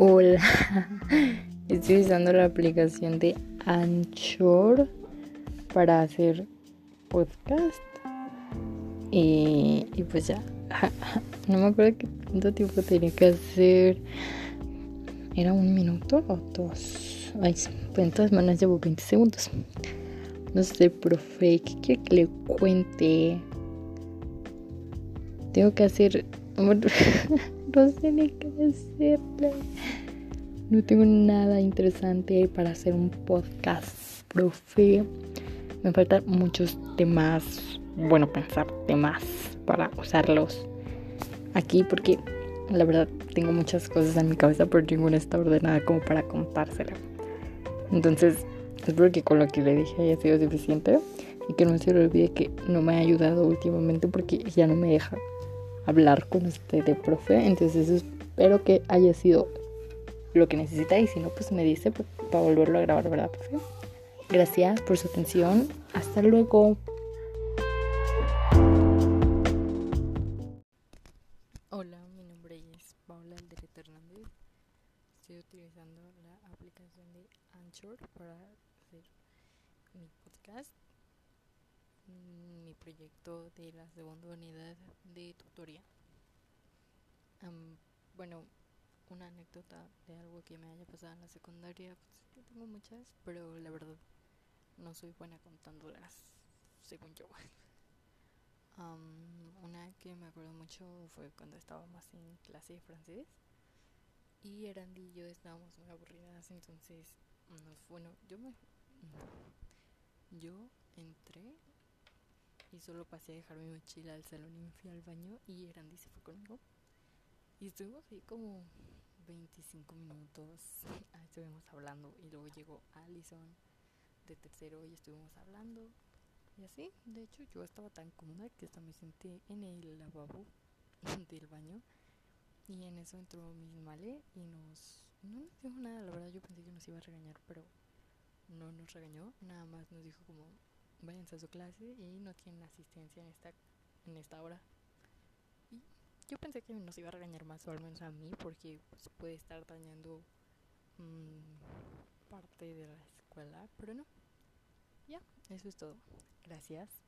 Hola, estoy usando la aplicación de Anchor para hacer podcast. Y, y pues ya, no me acuerdo qué tanto tiempo tenía que hacer. ¿Era un minuto o dos? Ay, pues en todas maneras llevo 20 segundos. No sé, profe, ¿qué quiere que le cuente? Tengo que hacer no sé ni qué decirle. No tengo nada interesante para hacer un podcast, profe. Me faltan muchos temas, bueno, pensar temas para usarlos aquí porque la verdad tengo muchas cosas en mi cabeza, pero ninguna está ordenada como para contársela. Entonces, espero que con lo que le dije haya sido suficiente y que no se le olvide que no me ha ayudado últimamente porque ya no me deja hablar con usted de profe. Entonces espero que haya sido lo que necesita y si no, pues me dice para volverlo a grabar, ¿verdad, profe? Gracias por su atención. Hasta luego. Hola, mi nombre es Paula Alderete Hernández. Estoy utilizando la aplicación de Anchor para hacer mi podcast mi proyecto de la segunda unidad de tutoría. bueno, una anécdota de algo que me haya pasado en la secundaria, pues yo tengo muchas, pero la verdad no soy buena contándolas, según yo. una que me acuerdo mucho fue cuando estábamos en clase de francés y Erandi y yo estábamos muy aburridas, entonces, bueno, yo me... Yo entré y solo pasé a dejar mi mochila al salón y me fui al baño y Erandi se fue conmigo. Y estuvimos ahí como 25 minutos, estuvimos hablando y luego llegó Allison de tercero y estuvimos hablando. Y así, de hecho yo estaba tan cómoda que hasta me senté en el lavabo del baño y en eso entró Miss Male y nos... No nos dijo nada, la verdad yo pensé que nos iba a regañar, pero no nos regañó, nada más nos dijo como váyanse a su clase y no tienen asistencia en esta, en esta hora. Yo pensé que nos iba a regañar más, o al menos a mí, porque pues, puede estar dañando mmm, parte de la escuela, pero no. Ya, eso es todo. Gracias.